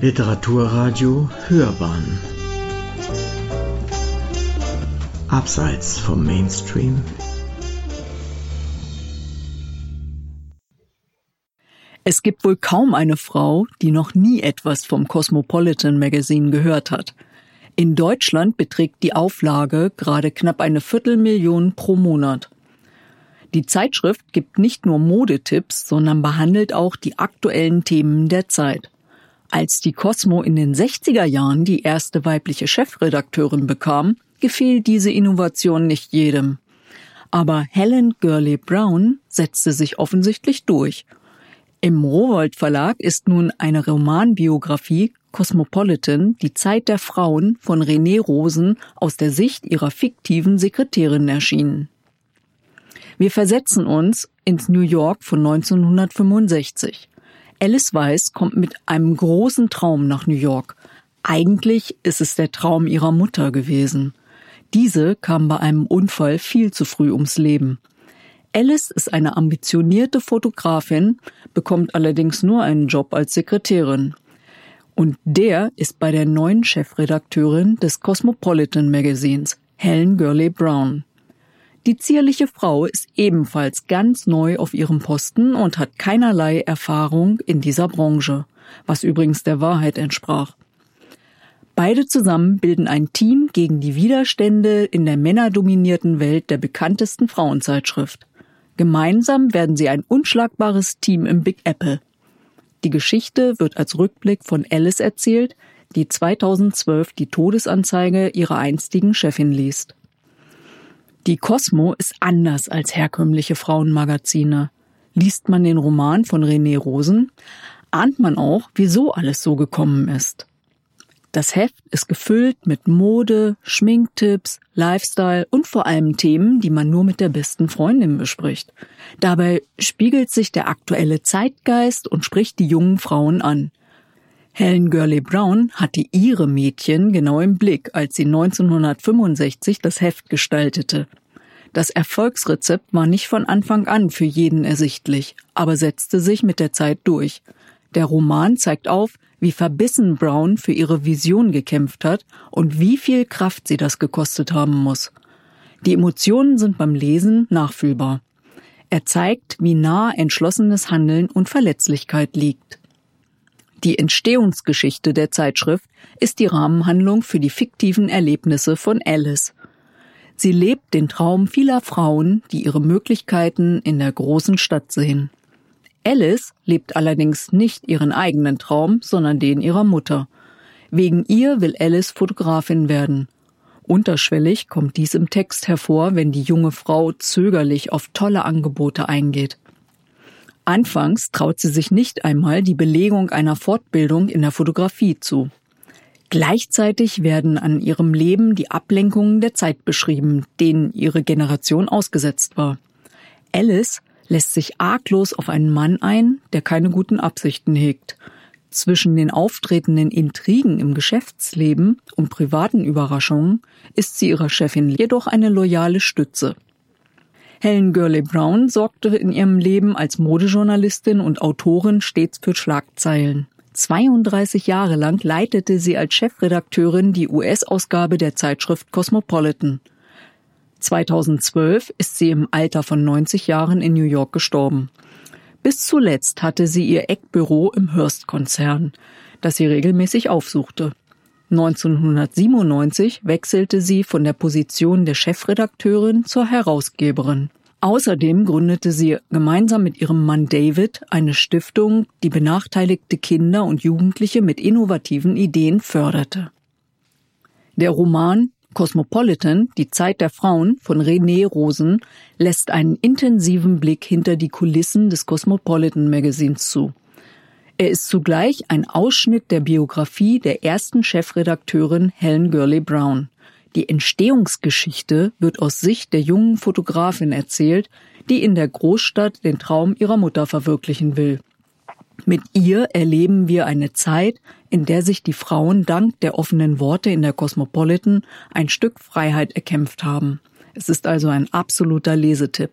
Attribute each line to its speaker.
Speaker 1: Literaturradio Hörbahn Abseits vom Mainstream
Speaker 2: Es gibt wohl kaum eine Frau, die noch nie etwas vom Cosmopolitan Magazine gehört hat. In Deutschland beträgt die Auflage gerade knapp eine Viertelmillion pro Monat. Die Zeitschrift gibt nicht nur Modetipps, sondern behandelt auch die aktuellen Themen der Zeit. Als die Cosmo in den 60er Jahren die erste weibliche Chefredakteurin bekam, gefiel diese Innovation nicht jedem. Aber Helen Gurley Brown setzte sich offensichtlich durch. Im Rowold Verlag ist nun eine Romanbiografie Cosmopolitan, die Zeit der Frauen von René Rosen aus der Sicht ihrer fiktiven Sekretärin erschienen. Wir versetzen uns ins New York von 1965. Alice Weiss kommt mit einem großen Traum nach New York. Eigentlich ist es der Traum ihrer Mutter gewesen. Diese kam bei einem Unfall viel zu früh ums Leben. Alice ist eine ambitionierte Fotografin, bekommt allerdings nur einen Job als Sekretärin. Und der ist bei der neuen Chefredakteurin des Cosmopolitan Magazins, Helen Gurley Brown. Die zierliche Frau ist ebenfalls ganz neu auf ihrem Posten und hat keinerlei Erfahrung in dieser Branche, was übrigens der Wahrheit entsprach. Beide zusammen bilden ein Team gegen die Widerstände in der männerdominierten Welt der bekanntesten Frauenzeitschrift. Gemeinsam werden sie ein unschlagbares Team im Big Apple. Die Geschichte wird als Rückblick von Alice erzählt, die 2012 die Todesanzeige ihrer einstigen Chefin liest. Die Cosmo ist anders als herkömmliche Frauenmagazine. Liest man den Roman von René Rosen, ahnt man auch, wieso alles so gekommen ist. Das Heft ist gefüllt mit Mode, Schminktipps, Lifestyle und vor allem Themen, die man nur mit der besten Freundin bespricht. Dabei spiegelt sich der aktuelle Zeitgeist und spricht die jungen Frauen an. Helen Gurley Brown hatte ihre Mädchen genau im Blick, als sie 1965 das Heft gestaltete. Das Erfolgsrezept war nicht von Anfang an für jeden ersichtlich, aber setzte sich mit der Zeit durch. Der Roman zeigt auf, wie verbissen Brown für ihre Vision gekämpft hat und wie viel Kraft sie das gekostet haben muss. Die Emotionen sind beim Lesen nachfühlbar. Er zeigt, wie nah entschlossenes Handeln und Verletzlichkeit liegt. Die Entstehungsgeschichte der Zeitschrift ist die Rahmenhandlung für die fiktiven Erlebnisse von Alice. Sie lebt den Traum vieler Frauen, die ihre Möglichkeiten in der großen Stadt sehen. Alice lebt allerdings nicht ihren eigenen Traum, sondern den ihrer Mutter. Wegen ihr will Alice Fotografin werden. Unterschwellig kommt dies im Text hervor, wenn die junge Frau zögerlich auf tolle Angebote eingeht. Anfangs traut sie sich nicht einmal die Belegung einer Fortbildung in der Fotografie zu. Gleichzeitig werden an ihrem Leben die Ablenkungen der Zeit beschrieben, denen ihre Generation ausgesetzt war. Alice lässt sich arglos auf einen Mann ein, der keine guten Absichten hegt. Zwischen den auftretenden Intrigen im Geschäftsleben und privaten Überraschungen ist sie ihrer Chefin jedoch eine loyale Stütze. Helen Gurley Brown sorgte in ihrem Leben als Modejournalistin und Autorin stets für Schlagzeilen. 32 Jahre lang leitete sie als Chefredakteurin die US-Ausgabe der Zeitschrift Cosmopolitan. 2012 ist sie im Alter von 90 Jahren in New York gestorben. Bis zuletzt hatte sie ihr Eckbüro im Hearst-Konzern, das sie regelmäßig aufsuchte. 1997 wechselte sie von der Position der Chefredakteurin zur Herausgeberin. Außerdem gründete sie gemeinsam mit ihrem Mann David eine Stiftung, die benachteiligte Kinder und Jugendliche mit innovativen Ideen förderte. Der Roman Cosmopolitan, die Zeit der Frauen von René Rosen, lässt einen intensiven Blick hinter die Kulissen des Cosmopolitan Magazins zu. Er ist zugleich ein Ausschnitt der Biografie der ersten Chefredakteurin Helen Gurley Brown. Die Entstehungsgeschichte wird aus Sicht der jungen Fotografin erzählt, die in der Großstadt den Traum ihrer Mutter verwirklichen will. Mit ihr erleben wir eine Zeit, in der sich die Frauen dank der offenen Worte in der Cosmopolitan ein Stück Freiheit erkämpft haben. Es ist also ein absoluter Lesetipp.